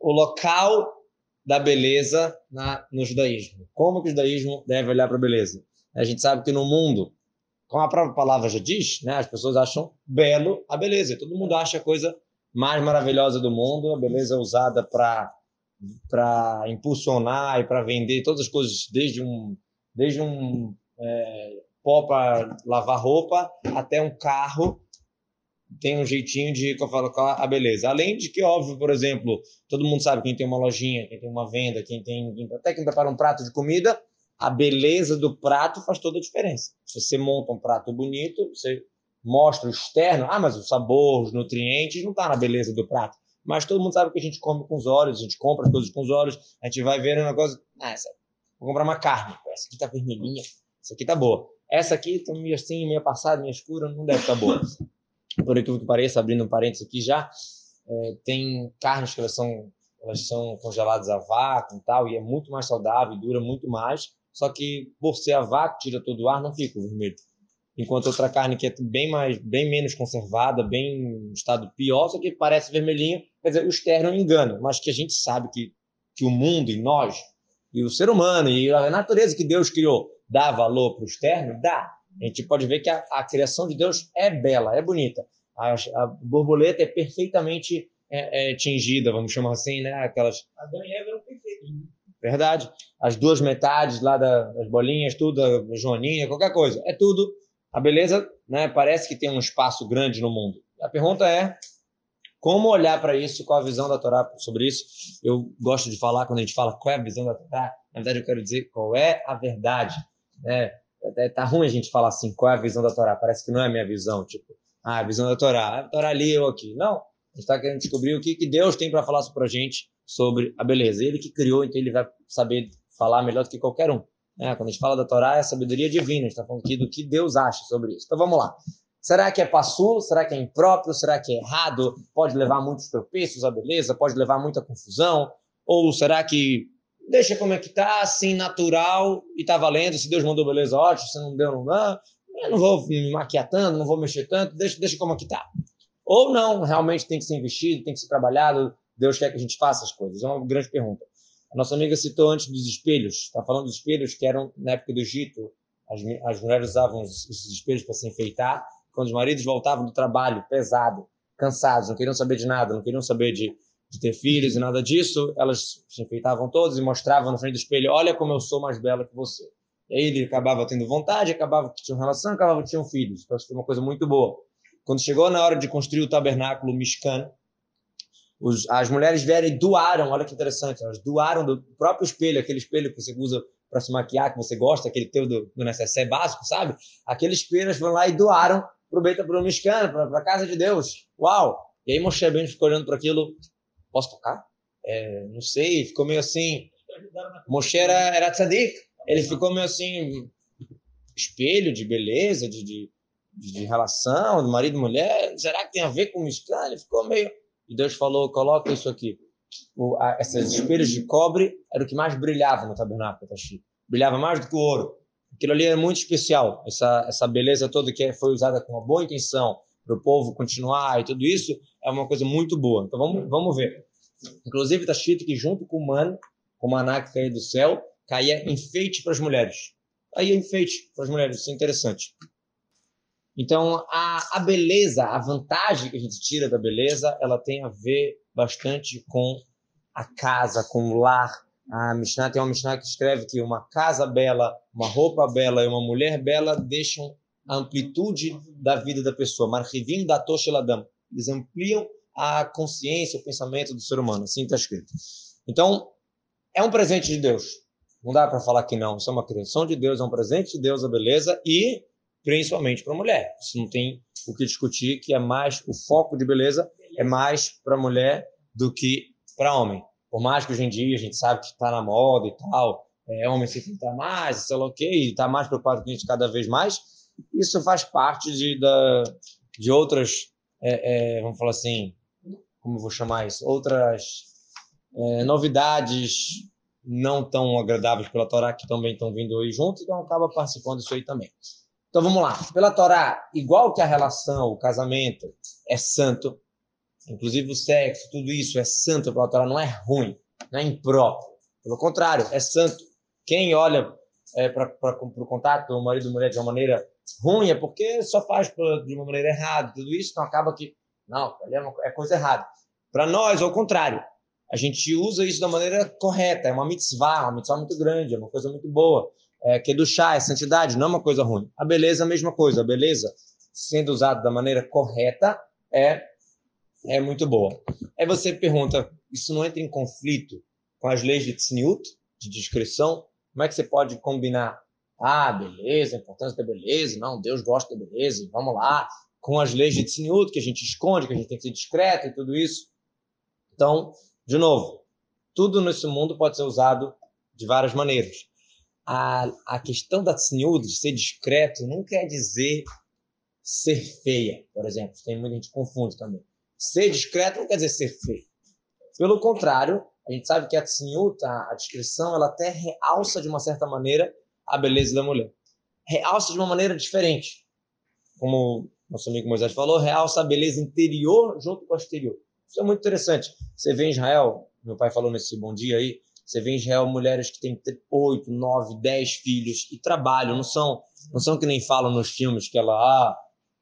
o local da beleza na, no judaísmo. Como que o judaísmo deve olhar para a beleza? A gente sabe que no mundo, como a própria palavra já diz, né, as pessoas acham belo a beleza. Todo mundo acha a coisa mais maravilhosa do mundo, a beleza é usada para para impulsionar e para vender todas as coisas, desde um desde um é, pó para lavar roupa até um carro tem um jeitinho de colocar a beleza. Além de que, óbvio, por exemplo, todo mundo sabe quem tem uma lojinha, quem tem uma venda, quem tem até quem prepara um prato de comida, a beleza do prato faz toda a diferença. Se você monta um prato bonito, você mostra o externo, ah, mas o sabor, os nutrientes não tá na beleza do prato. Mas todo mundo sabe que a gente come com os olhos, a gente compra as coisas com os olhos, a gente vai ver um negócio, ah, essa, vou comprar uma carne, essa aqui tá vermelhinha, essa aqui tá boa. Essa aqui tá meio assim, meio passada, meio escura, não deve estar tá boa por aquilo que pareça, abrindo um parênteses aqui já, é, tem carnes que elas são, elas são congeladas a vácuo e tal, e é muito mais saudável dura muito mais, só que por ser a vácuo, tira todo o ar, não fica vermelho. Enquanto outra carne que é bem mais, bem menos conservada, bem em estado pior, só que parece vermelhinho, quer dizer, o externo engana, mas que a gente sabe que, que o mundo e nós, e o ser humano, e a natureza que Deus criou, dá valor para o externo? Dá a gente pode ver que a, a criação de Deus é bela, é bonita. A, a borboleta é perfeitamente é, é, tingida, vamos chamar assim, né? Aquelas. Adão e Eva eram perfeitos. Né? Verdade. As duas metades lá da, das bolinhas, tudo, a joaninha, qualquer coisa. É tudo. A beleza, né? Parece que tem um espaço grande no mundo. A pergunta é como olhar para isso, qual a visão da Torá sobre isso. Eu gosto de falar, quando a gente fala qual é a visão da Torá, na verdade eu quero dizer qual é a verdade. Né? É, tá ruim a gente falar assim, qual é a visão da Torá? Parece que não é a minha visão, tipo, ah, a visão da Torá, a Torá ali, eu aqui. Não, a gente está querendo descobrir o que, que Deus tem para falar para a gente sobre a beleza. Ele que criou, então ele vai saber falar melhor do que qualquer um. Né? Quando a gente fala da Torá, é sabedoria divina, a gente está falando aqui do que Deus acha sobre isso. Então vamos lá. Será que é passulo? Será que é impróprio? Será que é errado? Pode levar muitos tropeços a beleza? Pode levar muita confusão? Ou será que deixa como é que tá, assim, natural, e tá valendo. Se Deus mandou, beleza, ótimo. Se não deu, não dá. Eu não vou me maquiar tanto, não vou mexer tanto, deixa, deixa como é que tá. Ou não, realmente tem que ser investido, tem que ser trabalhado, Deus quer que a gente faça as coisas? É uma grande pergunta. A nossa amiga citou antes dos espelhos, está falando dos espelhos que eram, na época do Egito, as, as mulheres usavam esses espelhos para se enfeitar, quando os maridos voltavam do trabalho pesado, cansados, não queriam saber de nada, não queriam saber de de ter filhos e nada disso, elas se enfeitavam todas e mostravam na frente do espelho: olha como eu sou mais bela que você. E aí ele acabava tendo vontade, acabava que tinha relação, acabava que tinham filhos. Então, isso foi uma coisa muito boa. Quando chegou na hora de construir o tabernáculo Mishkan, os, as mulheres vieram e doaram, olha que interessante, elas doaram do próprio espelho, aquele espelho que você usa para se maquiar, que você gosta, aquele teu do, do necessaire básico, sabe? Aqueles espelhos foram lá e doaram para o Beta Mishkan, para a casa de Deus. Uau! E aí Moshe Ben ficou olhando para aquilo, posso tocar? É, não sei, ficou meio assim. Moshe era, era tzadik, ele ficou meio assim, espelho de beleza, de, de, de relação, de marido e mulher. Será que tem a ver com o Mishkan? Ele ficou meio. E Deus falou: coloca isso aqui. O, a, esses espelhos de cobre era o que mais brilhava no tabernáculo, tá Brilhava mais do que o ouro. Aquilo ali é muito especial. Essa, essa beleza toda que foi usada com uma boa intenção para o povo continuar e tudo isso, é uma coisa muito boa. Então vamos, vamos ver. Inclusive está escrito que junto com o mano, com o maná que caiu do céu, caía enfeite para as mulheres. Aí enfeite para as mulheres, isso é interessante. Então a, a beleza, a vantagem que a gente tira da beleza, ela tem a ver bastante com a casa, com o lar. A Mishnah tem uma Mishnah que escreve que uma casa bela, uma roupa bela e uma mulher bela deixam a amplitude da vida da pessoa. Marhivim da Tosheladam. Eles ampliam a consciência, o pensamento do ser humano. Assim está escrito. Então, é um presente de Deus. Não dá para falar que não. Isso é uma criação de Deus, é um presente de Deus, a beleza, e principalmente para a mulher. Isso não tem o que discutir, que é mais o foco de beleza é mais para a mulher do que para homem. Por mais que hoje em dia a gente sabe que está na moda e tal, é, homem se pinta mais, sei lá o quê, e está mais preocupado com a gente cada vez mais, isso faz parte de, da, de outras, é, é, vamos falar assim, como vou chamar isso, outras é, novidades não tão agradáveis pela Torá que também estão vindo aí junto, então acaba participando disso aí também. Então vamos lá. Pela Torá, igual que a relação, o casamento é santo, inclusive o sexo, tudo isso é santo pela Torá, não é ruim, não é impróprio. Pelo contrário, é santo. Quem olha é, para o contato do marido e mulher de uma maneira ruim é porque só faz de uma maneira errada, tudo isso, então acaba que, não, é, é coisa errada. Para nós, ao contrário, a gente usa isso da maneira correta, é uma mitzvah, uma mitzvah muito grande, é uma coisa muito boa, é, que é do chá, é santidade, não é uma coisa ruim. A beleza é a mesma coisa, a beleza, sendo usada da maneira correta, é, é muito boa. Aí você pergunta, isso não entra em conflito com as leis de tzniut, de discrição? Como é que você pode combinar? Ah, beleza, a importância da beleza, não, Deus gosta da beleza, vamos lá, com as leis de tzniut, que a gente esconde, que a gente tem que ser discreto e tudo isso. Então, de novo, tudo nesse mundo pode ser usado de várias maneiras. A, a questão da tzniut, de ser discreto, não quer dizer ser feia, por exemplo. Tem muita gente que confunde também. Ser discreto não quer dizer ser feio. Pelo contrário, a gente sabe que a tzniut, a, a ela até realça de uma certa maneira a beleza da mulher. Realça de uma maneira diferente. Como nosso amigo Moisés falou, realça a beleza interior junto com a exterior. Isso é muito interessante. Você vê em Israel, meu pai falou nesse bom dia aí, você vê em Israel mulheres que têm 8, 9, 10 filhos e trabalham, não são, não são que nem falam nos filmes que ela, ah,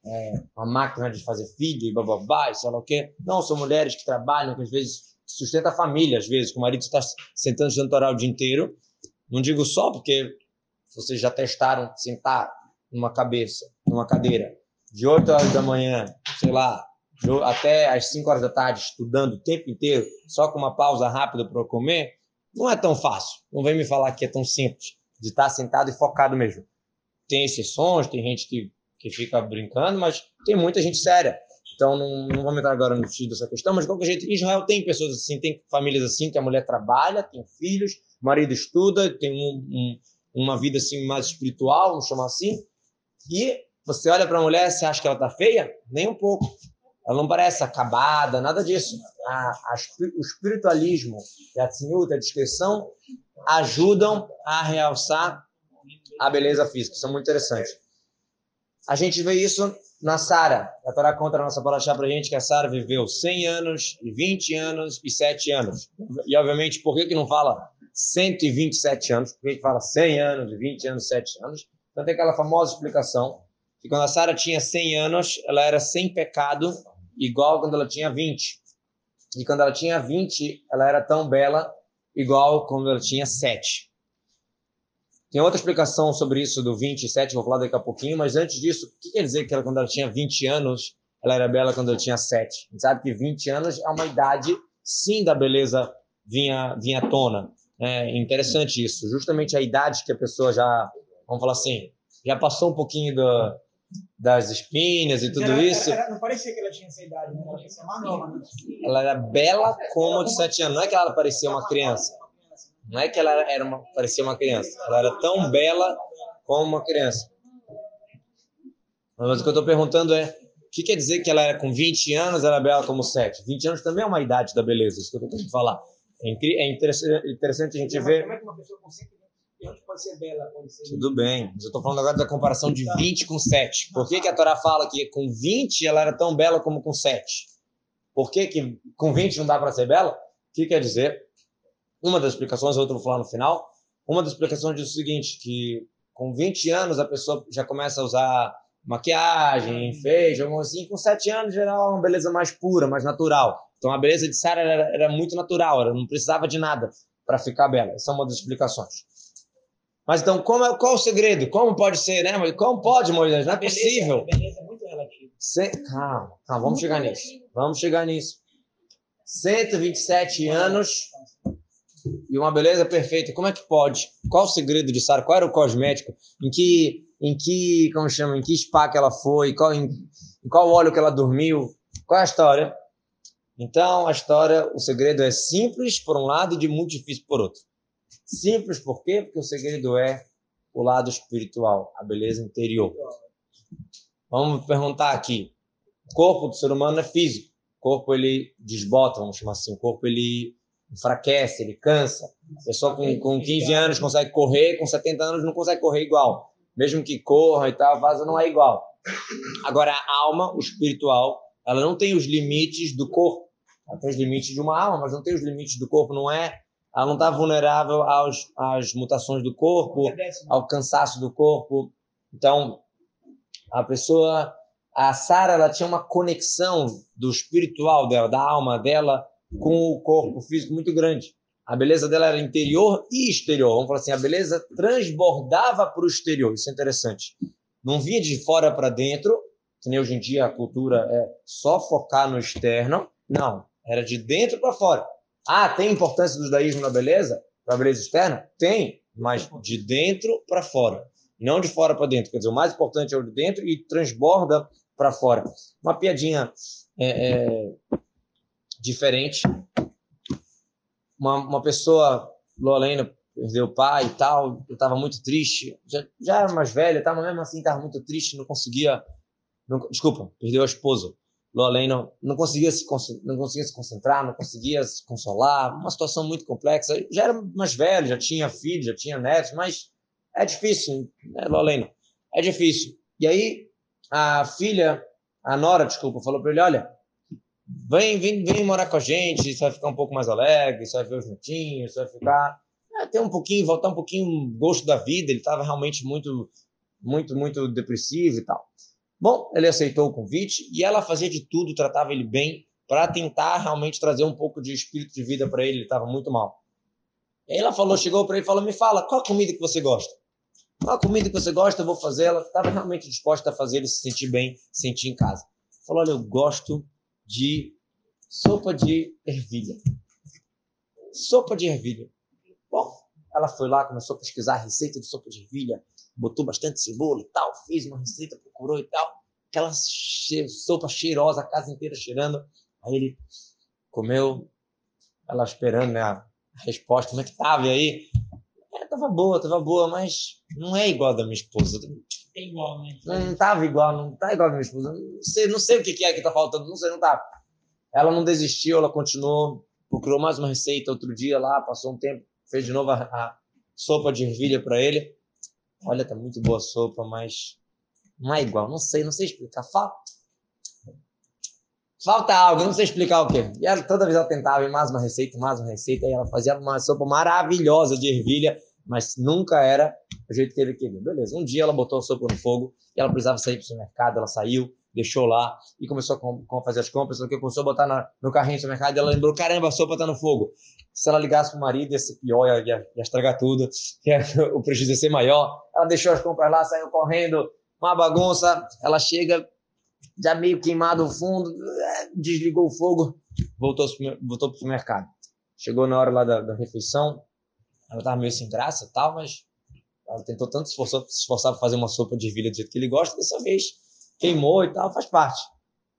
é uma máquina de fazer filho e bababá, e sei lá o quê. Não, são mulheres que trabalham, que às vezes sustentam a família, às vezes, que o marido está sentando jantar o dia inteiro. Não digo só porque vocês já testaram sentar numa cabeça, numa cadeira, de 8 horas da manhã, sei lá, até às 5 horas da tarde, estudando o tempo inteiro, só com uma pausa rápida para comer, não é tão fácil. Não vem me falar que é tão simples, de estar sentado e focado mesmo. Tem exceções, tem gente que, que fica brincando, mas tem muita gente séria. Então, não, não vamos entrar agora no sentido dessa questão, mas de qualquer jeito, Israel tem pessoas assim, tem famílias assim, que a mulher trabalha, tem filhos, o marido estuda, tem um, um, uma vida assim mais espiritual, vamos chamar assim, e você olha para a mulher, você acha que ela está feia? Nem um pouco. Ela não parece acabada, nada disso. A, a, o espiritualismo e a tzniut, a discrição, ajudam a realçar a beleza física. Isso é muito interessante. A gente vê isso na Sara. A Torá conta a nossa paraxá para a gente que a Sara viveu 100 anos, 20 anos e 7 anos. E, obviamente, por que, que não fala 127 anos? Por que, que fala 100 anos, 20 anos, 7 anos? Então tem aquela famosa explicação que quando a Sara tinha 100 anos, ela era sem pecado igual quando ela tinha 20. E quando ela tinha 20, ela era tão bela igual quando ela tinha 7. Tem outra explicação sobre isso do 27, vou falar daqui a pouquinho, mas antes disso, o que quer dizer que ela, quando ela tinha 20 anos, ela era bela quando ela tinha 7? A gente sabe que 20 anos é uma idade, sim, da beleza vinha, vinha à tona. É interessante isso. Justamente a idade que a pessoa já, vamos falar assim, já passou um pouquinho do, das espinhas e tudo era, isso. Era, não parecia que ela tinha essa idade, né? Ela parecia mais nova. Né? Ela era bela como de sete anos. Não é que ela parecia uma criança. Não é que ela era uma, parecia uma criança. Ela era tão bela como uma criança. Mas o que eu estou perguntando é, o que quer dizer que ela era com 20 anos, ela era bela como 7? 20 anos também é uma idade da beleza, isso que eu estou tentando falar. É, interessante a gente ver... Como é que uma pessoa com 100 pode ser bela. Tudo bem, mas eu estou falando agora da comparação de 20 com 7. Por que, que a Torá fala que com 20 ela era tão bela como com 7? Por que, que com 20 não dá para ser bela? O que quer dizer? Uma das explicações, a outra eu vou falar no final. Uma das explicações diz o seguinte, que com 20 anos a pessoa já começa a usar maquiagem, enfeite, algo assim. Com 7 anos já era uma beleza mais pura, mais natural. Então a beleza de Sara era, era, muito natural, ela não precisava de nada para ficar bela. Essa é uma das explicações. Mas então, como é, qual o segredo? Como pode ser, né? Como pode, Moisés? Não é possível. Beleza é muito relativa. Se... Calma, calma, vamos chegar nisso. Vamos chegar nisso. 127 anos e uma beleza perfeita. Como é que pode? Qual o segredo de Sara? Qual era o cosmético? Em que, em que, como chama? Em que spa que ela foi? Qual, em, em qual óleo que ela dormiu? Qual é a história? Então, a história, o segredo é simples por um lado e de muito difícil por outro. Simples por quê? Porque o segredo é o lado espiritual, a beleza interior. Vamos perguntar aqui. O corpo do ser humano é físico. O corpo ele desbota, vamos chamar assim. O corpo ele enfraquece, ele cansa. A pessoa com, com 15 anos consegue correr, com 70 anos não consegue correr igual. Mesmo que corra e tal, a vaza não é igual. Agora, a alma, o espiritual, ela não tem os limites do corpo. Ela tem os limites de uma alma, mas não tem os limites do corpo. Não é, ela não está vulnerável aos, às mutações do corpo, ao cansaço do corpo. Então, a pessoa, a Sara, ela tinha uma conexão do espiritual dela, da alma dela, com o corpo físico muito grande. A beleza dela era interior e exterior. Vamos falar assim, a beleza transbordava para o exterior. Isso é interessante. Não vinha de fora para dentro, que nem hoje em dia a cultura é só focar no externo. Não, era de dentro para fora. Ah, tem importância do judaísmo na beleza? Para a beleza externa? Tem, mas de dentro para fora. Não de fora para dentro. Quer dizer, o mais importante é o de dentro e transborda para fora. Uma piadinha é, é, diferente. Uma, uma pessoa, Lolena, perdeu o pai e tal, eu estava muito triste, já, já era mais velha, tá, mas mesmo assim estava muito triste, não conseguia, não, desculpa, perdeu a esposa, Lolena, não conseguia se não conseguia se concentrar, não conseguia se consolar, uma situação muito complexa, já era mais velho, já tinha filho, já tinha netos, mas é difícil, né, é difícil. E aí a filha, a Nora, desculpa, falou para ele, olha, Vem, vem, vem morar com a gente, você vai ficar um pouco mais alegre, você vai ver os netinhos, você vai ficar. É, ter um pouquinho, voltar um pouquinho gosto da vida. Ele estava realmente muito, muito, muito depressivo e tal. Bom, ele aceitou o convite e ela fazia de tudo, tratava ele bem, para tentar realmente trazer um pouco de espírito de vida para ele. Ele estava muito mal. E aí ela falou, chegou para ele e falou: Me fala, qual a comida que você gosta? Qual a comida que você gosta? Eu vou fazer. Ela estava realmente disposta a fazer ele se sentir bem, se sentir em casa. Falou: Olha, eu gosto de sopa de ervilha. Sopa de ervilha. Bom, ela foi lá, começou a pesquisar a receita de sopa de ervilha, botou bastante cebola e tal, fez uma receita, procurou e tal. Aquela che sopa cheirosa, a casa inteira cheirando. Aí ele comeu, ela esperando né, a resposta, como é que tava? E aí, é, tava boa, tava boa, mas não é igual da minha esposa. É igual, né? Não, não tava igual, não tá igual a minha esposa. Não sei, não sei o que, que é que tá faltando, não sei, não tá. Ela não desistiu, ela continuou, procurou mais uma receita outro dia lá, passou um tempo, fez de novo a, a sopa de ervilha para ele. Olha, tá muito boa a sopa, mas não é igual, não sei, não sei explicar. Falta, falta algo, não sei explicar o quê. E ela, toda vez ela tentava mais uma receita, mais uma receita, e ela fazia uma sopa maravilhosa de ervilha mas nunca era do jeito que ele queria. Beleza, um dia ela botou a sopa no fogo e ela precisava sair para o supermercado, ela saiu, deixou lá e começou a fazer as compras, que começou a botar na, no carrinho do supermercado e ela lembrou, caramba, a sopa está no fogo. Se ela ligasse para o marido, ia ser pior, ia, ia, ia estragar tudo, ia, o prejuízo ia ser maior. Ela deixou as compras lá, saiu correndo, uma bagunça, ela chega já meio queimado o fundo, desligou o fogo, voltou, voltou para o supermercado. Chegou na hora lá da, da refeição, ela tava meio sem graça e tal, mas ela tentou tanto se esforçar, se esforçar para fazer uma sopa de ervilha do jeito que ele gosta, dessa vez queimou e tal, faz parte.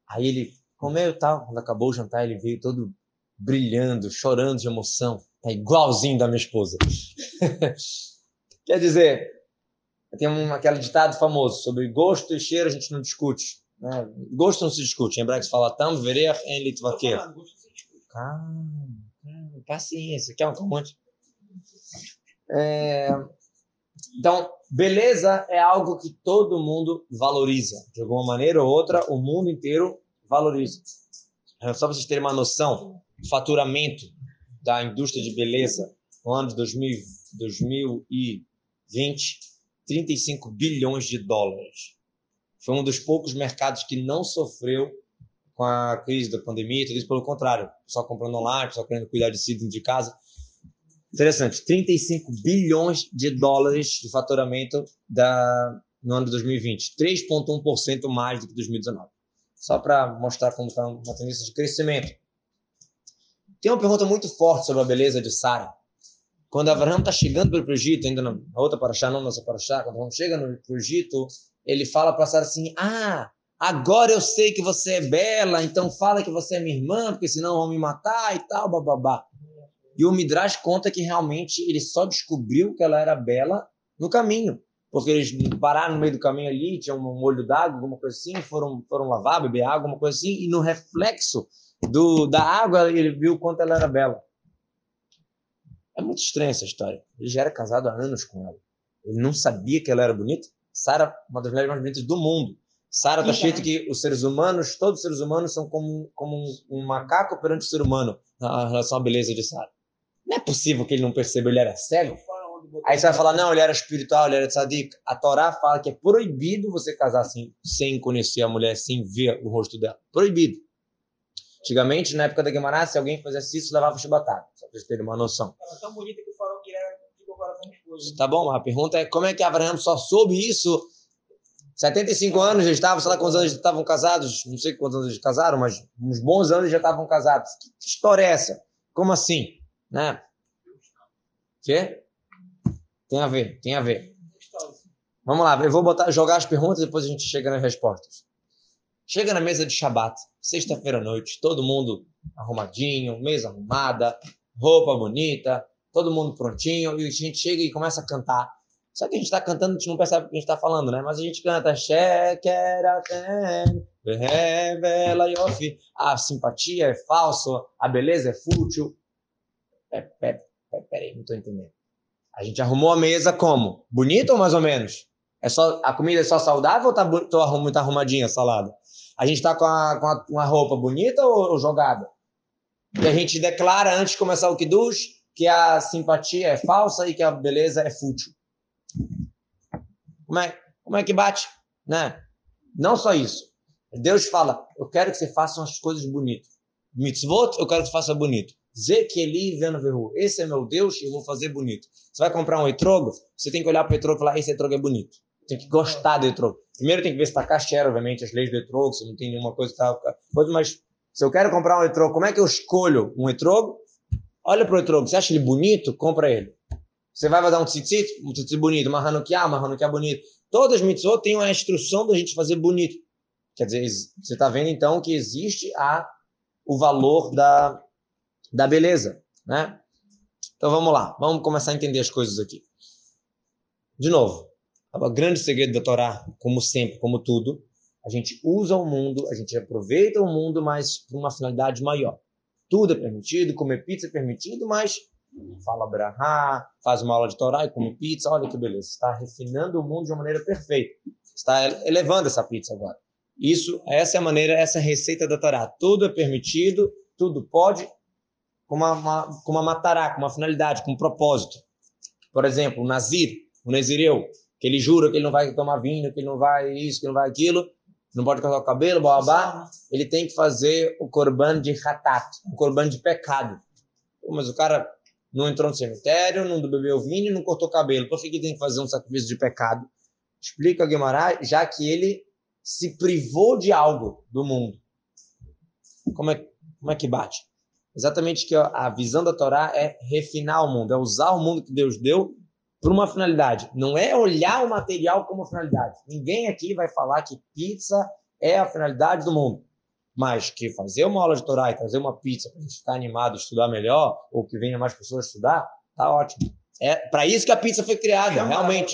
Aí ele comeu e tal, quando acabou o jantar, ele veio todo brilhando, chorando de emoção. Tá igualzinho da minha esposa. Quer dizer, tem um, aquele ditado famoso sobre gosto e cheiro a gente não discute. Né? Gosto não se discute. Em hebraico se fala tam, verer em litvaquer. Calma, paciência. Quer um calmante? É... Então, beleza é algo que todo mundo valoriza. De alguma maneira ou outra, o mundo inteiro valoriza. É, só para vocês terem uma noção, o faturamento da indústria de beleza no ano de 2000, 2020, 35 bilhões de dólares. Foi um dos poucos mercados que não sofreu com a crise da pandemia, tudo isso pelo contrário. Só comprando online, só querendo cuidar de si dentro de casa. Interessante, 35 bilhões de dólares de faturamento da, no ano de 2020, 3,1% mais do que 2019. Só para mostrar como está uma tendência de crescimento. Tem uma pergunta muito forte sobre a beleza de Sara. Quando Abraão está chegando para o Egito, ainda na outra paraxá, não nossa paraxá, quando Abraão chega no Egito, ele fala para Sara assim: Ah, agora eu sei que você é bela, então fala que você é minha irmã, porque senão vão me matar e tal, bababá. E o Midrash conta que realmente ele só descobriu que ela era bela no caminho. Porque eles pararam no meio do caminho ali, tinha um molho d'água, alguma coisa assim, foram, foram lavar, beber água, alguma coisa assim, e no reflexo do, da água ele viu quanto ela era bela. É muito estranha essa história. Ele já era casado há anos com ela. Ele não sabia que ela era bonita. Sara, uma das mulheres mais bonitas do mundo. Sara está escrito que os seres humanos, todos os seres humanos são como, como um, um macaco perante o ser humano na relação à beleza de Sara. Não é possível que ele não perceba, ele era cego. Aí você vai falar, não, ele era espiritual, ele era tzadik. A Torá fala que é proibido você casar assim, sem conhecer a mulher, sem ver o rosto dela. Proibido. Antigamente, na época da Guimarães, se alguém fizesse isso, levava chibatada. Só para vocês terem uma noção. Ela tão bonita que o farol que era ficou coração de esposa. Tá bom, mas a pergunta é como é que Abraão só soube isso 75 anos já estavam, sei lá quantos anos já estavam casados, não sei quantos anos eles casaram, mas uns bons anos já estavam casados. Que história é essa? Como assim? Né? Quê? Tem a ver, tem a ver. Vamos lá, eu vou botar, jogar as perguntas e depois a gente chega nas respostas. Chega na mesa de Shabat, sexta-feira à noite, todo mundo arrumadinho, mesa arrumada, roupa bonita, todo mundo prontinho, e a gente chega e começa a cantar. Só que a gente está cantando, a gente não percebe o que a gente está falando, né? Mas a gente canta revela. A simpatia é falso, a beleza é fútil. É, é, é, peraí, não estou entendendo. A gente arrumou a mesa como? Bonita ou mais ou menos? É só, a comida é só saudável ou tá, tô muito arrumadinha a salada? A gente tá com, a, com a, uma roupa bonita ou, ou, jogada? E a gente declara antes de começar o Kiddush que a simpatia é falsa e que a beleza é fútil. Como é, como é que bate? Né? Não só isso. Deus fala, eu quero que você faça as coisas bonitas. Mitzvot, eu quero que você faça bonito. Zekeli vendo verru. Esse é meu Deus e eu vou fazer bonito. Você vai comprar um etrogo, você tem que olhar para o etrogo e falar, esse etrogo é bonito. Tem que gostar do etrogo. Primeiro tem que ver se está caché, obviamente, as leis do etrogo, se não tem nenhuma coisa que tá... Mas se eu quero comprar um etrogo, como é que eu escolho um etrogo? Olha para o etrogo, você acha ele bonito? Compra ele. Você vai dar um tzitzit, um tzitzit bonito, uma hanukkah, uma hanukkah bonito. Todas as mitzvot têm uma instrução da gente fazer bonito. Quer dizer, você está vendo então que existe a, o valor da, da beleza, né? Então vamos lá, vamos começar a entender as coisas aqui. De novo, o grande segredo da Torá, como sempre, como tudo, a gente usa o mundo, a gente aproveita o mundo, mas para uma finalidade maior. Tudo é permitido, comer pizza é permitido, mas fala brahá, faz uma aula de Torá e come pizza, olha que beleza, está refinando o mundo de uma maneira perfeita, está elevando essa pizza agora. Isso, essa é a maneira, essa é a receita da Torá. Tudo é permitido, tudo pode, com uma, uma, com uma matará, com uma finalidade, com um propósito. Por exemplo, o Nazir, o Nazireu, que ele jura que ele não vai tomar vinho, que ele não vai isso, que não vai aquilo, não pode cortar o cabelo, babá, ele tem que fazer o corban de hatat, o corban de pecado. Mas o cara não entrou no cemitério, não bebeu vinho, não cortou cabelo. Por que, que tem que fazer um sacrifício de pecado? Explica Guimarães, já que ele se privou de algo do mundo. Como é, como é que bate? Exatamente que a visão da Torá é refinar o mundo, é usar o mundo que Deus deu para uma finalidade. Não é olhar o material como finalidade. Ninguém aqui vai falar que pizza é a finalidade do mundo. Mas que fazer uma aula de Torá e trazer uma pizza para a gente ficar animado, estudar melhor, ou que venha mais pessoas estudar, tá ótimo. É para isso que a pizza foi criada, chamar, realmente.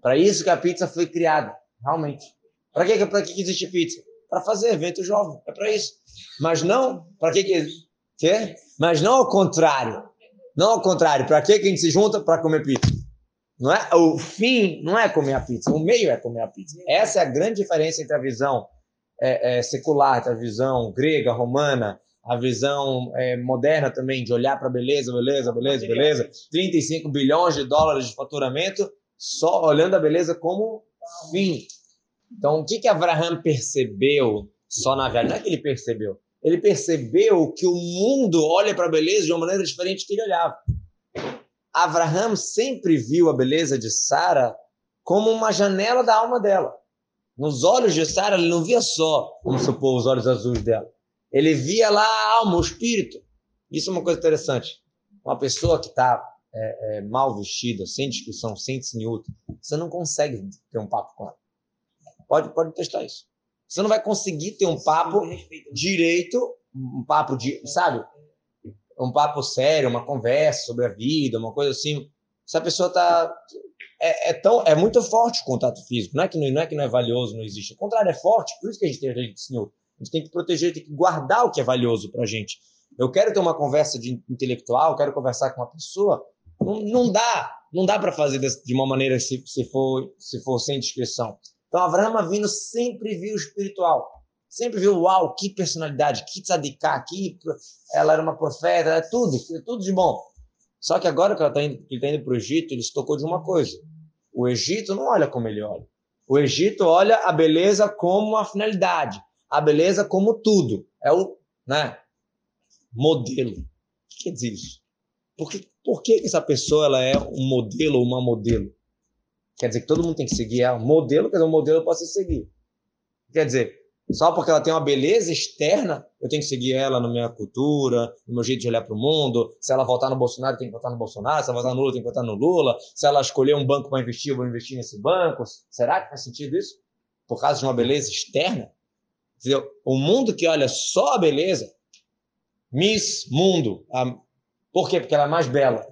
Para isso que a pizza foi criada, realmente. Para que, pra que existe pizza? Para fazer evento jovem, é para isso. Mas não, para que que... Quê? Mas não ao contrário. Não ao contrário, para que, que a gente se junta? Para comer pizza. Não é? O fim não é comer a pizza, o meio é comer a pizza. Essa é a grande diferença entre a visão é, é, secular, a visão grega, romana, a visão é, moderna também de olhar para beleza, beleza, beleza, beleza. 35 bilhões de dólares de faturamento só olhando a beleza como fim. Então, o que que Abraham percebeu só na viagem? Não é que ele percebeu. Ele percebeu que o mundo olha para a beleza de uma maneira diferente que ele olhava. Abraham sempre viu a beleza de Sara como uma janela da alma dela. Nos olhos de Sara, ele não via só, vamos supor, os olhos azuis dela. Ele via lá a alma, o espírito. Isso é uma coisa interessante. Uma pessoa que está é, é, mal vestida, sem discussão, sem tsinhuta, você não consegue ter um papo com ela. Pode, pode testar isso. Você não vai conseguir ter um papo direito, um papo de, sabe? Um papo sério, uma conversa sobre a vida, uma coisa assim. Se a pessoa está é, é, tão, é muito forte o contato físico. Não é, que não, não é que não é valioso, não existe. O contrário, é forte. Por isso que a gente tem a do Senhor. A gente tem que proteger, tem que guardar o que é valioso para a gente. Eu quero ter uma conversa de intelectual, quero conversar com uma pessoa. Não, não dá. Não dá para fazer de uma maneira se, se, for, se for sem discrição. Então, Avraham vindo sempre viu o espiritual. Sempre viu, uau, que personalidade, que tzadiká, que ela era uma profeta, era tudo, tudo de bom. Só que agora que ela está indo, tá indo para o Egito, ele se tocou de uma coisa. O Egito não olha como ele olha. O Egito olha a beleza como uma finalidade, a beleza como tudo. É o né, modelo. O que quer dizer isso? Por que, por que essa pessoa ela é um modelo ou uma modelo? Quer dizer que todo mundo tem que seguir ela. Modelo, quer dizer, um modelo pode se seguir. Quer dizer, só porque ela tem uma beleza externa, eu tenho que seguir ela na minha cultura, no meu jeito de olhar para o mundo. Se ela votar no Bolsonaro, tem que votar no Bolsonaro. Se ela votar no Lula, tem que votar no Lula. Se ela escolher um banco para investir, eu vou investir nesse banco. Será que faz sentido isso? Por causa de uma beleza externa? Entendeu? O mundo que olha só a beleza, Miss Mundo. A... Por quê? Porque ela é mais bela.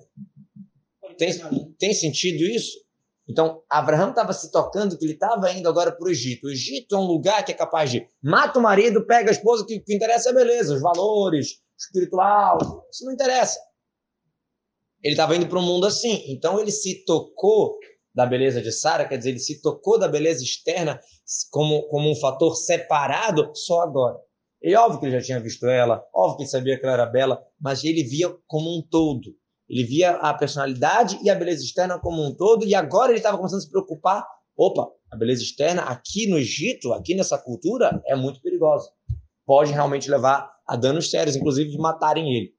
Tem, tem sentido isso? Então, Abraão estava se tocando que ele estava indo agora para o Egito. O Egito é um lugar que é capaz de mata o marido, pega a esposa, que, que interessa é a beleza, os valores, espiritual, isso não interessa. Ele estava indo para um mundo assim. Então, ele se tocou da beleza de Sara, quer dizer, ele se tocou da beleza externa como, como um fator separado só agora. E óbvio que ele já tinha visto ela, óbvio que ele sabia que ela era bela, mas ele via como um todo. Ele via a personalidade e a beleza externa como um todo, e agora ele estava começando a se preocupar. Opa, a beleza externa aqui no Egito, aqui nessa cultura, é muito perigosa. Pode realmente levar a danos sérios, inclusive de matarem ele.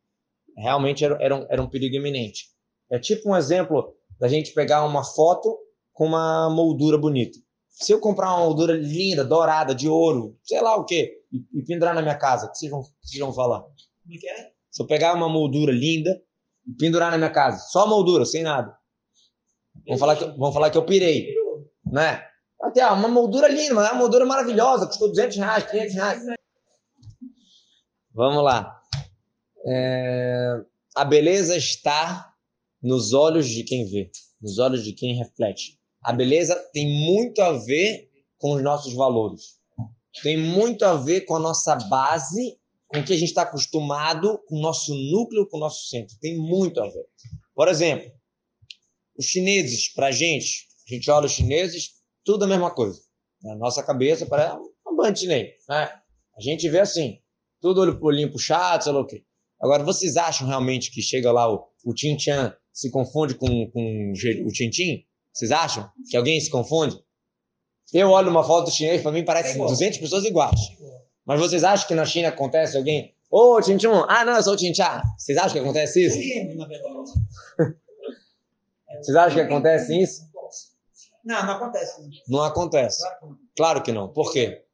Realmente era, era, um, era um perigo iminente. É tipo um exemplo da gente pegar uma foto com uma moldura bonita. Se eu comprar uma moldura linda, dourada, de ouro, sei lá o quê, e, e pendurar na minha casa, o que vocês vão, vocês vão falar? É é? Se eu pegar uma moldura linda, pendurar na minha casa. Só moldura, sem nada. Vão falar que, vão falar que eu pirei. Né? Até uma moldura linda, uma moldura maravilhosa, custou 200 reais, 500 reais. Vamos lá. É... A beleza está nos olhos de quem vê, nos olhos de quem reflete. A beleza tem muito a ver com os nossos valores. Tem muito a ver com a nossa base com o que a gente está acostumado, com o nosso núcleo, com o nosso centro. Tem muito a ver. Por exemplo, os chineses, para a gente, a gente olha os chineses, tudo a mesma coisa. Na nossa cabeça parece um bando chinês. Né? A gente vê assim, tudo olho, olhinho puxado, sei lá o quê. Agora, vocês acham realmente que chega lá o, o Tin Chan se confunde com, com o Tintin? Vocês acham que alguém se confunde? Eu olho uma foto do chinês, para mim parece é 200 pessoas iguais. Mas vocês acham que na China acontece alguém? Ô, oh, Tinchun, ah, não, eu sou o Tinchá. Vocês acham que acontece isso? Vocês acham que acontece isso? Não, não acontece. Não acontece. Claro que não. Por quê?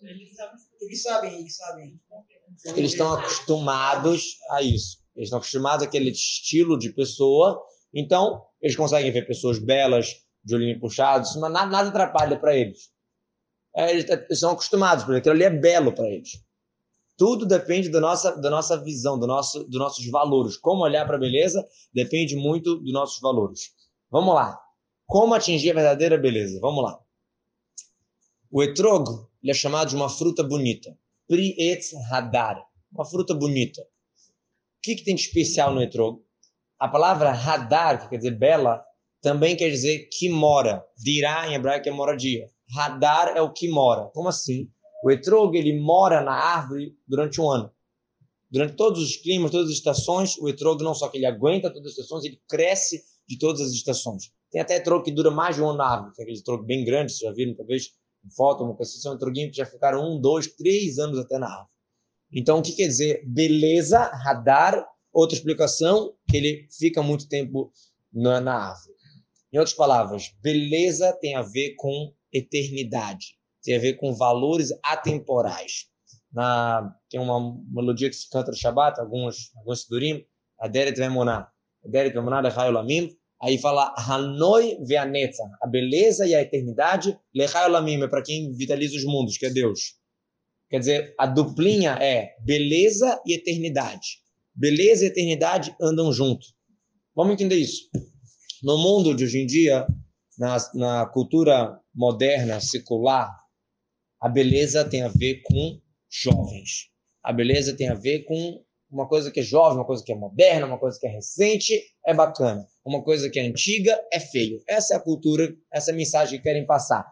Eles sabem, eles sabem. Eles estão acostumados a isso. Eles estão acostumados àquele estilo de pessoa. Então, eles conseguem ver pessoas belas, de olhinho puxado. Isso nada, nada atrapalha para eles. É, eles, eles são acostumados, porque aquilo ali é belo para eles. Tudo depende da nossa, da nossa visão, do nosso, dos nossos valores. Como olhar para a beleza depende muito dos nossos valores. Vamos lá. Como atingir a verdadeira beleza? Vamos lá. O etrogo é chamado de uma fruta bonita. Pri etz hadar. Uma fruta bonita. O que, que tem de especial no etrogo? A palavra hadar, que quer dizer bela, também quer dizer que mora. Dirá em hebraico é moradia. Radar é o que mora. Como assim? O etrog ele mora na árvore durante um ano. Durante todos os climas, todas as estações, o etrog não só que ele aguenta todas as estações, ele cresce de todas as estações. Tem até etrog que dura mais de um ano na árvore, tem aquele etrog bem grande, vocês já viram talvez em foto, uma pessoa, são etroguinhos que já ficaram um, dois, três anos até na árvore. Então, o que quer dizer? Beleza, radar, outra explicação, que ele fica muito tempo na, na árvore. Em outras palavras, beleza tem a ver com eternidade, tem a ver com valores atemporais. Na, tem uma melodia que se canta no Shabbat, alguns, alguns Sidurim, Aderet Vemoná, Aderet Vemoná Lechayolamim, aí fala Hanoi Veanetza, a beleza e a eternidade, Lechayolamim, é para quem vitaliza os mundos, que é Deus. Quer dizer, a duplinha é beleza e eternidade. Beleza e eternidade andam junto. Vamos entender isso. No mundo de hoje em dia, na, na cultura moderna, secular, a beleza tem a ver com jovens. A beleza tem a ver com uma coisa que é jovem, uma coisa que é moderna, uma coisa que é recente, é bacana. Uma coisa que é antiga é feio. Essa é a cultura, essa é a mensagem que querem passar.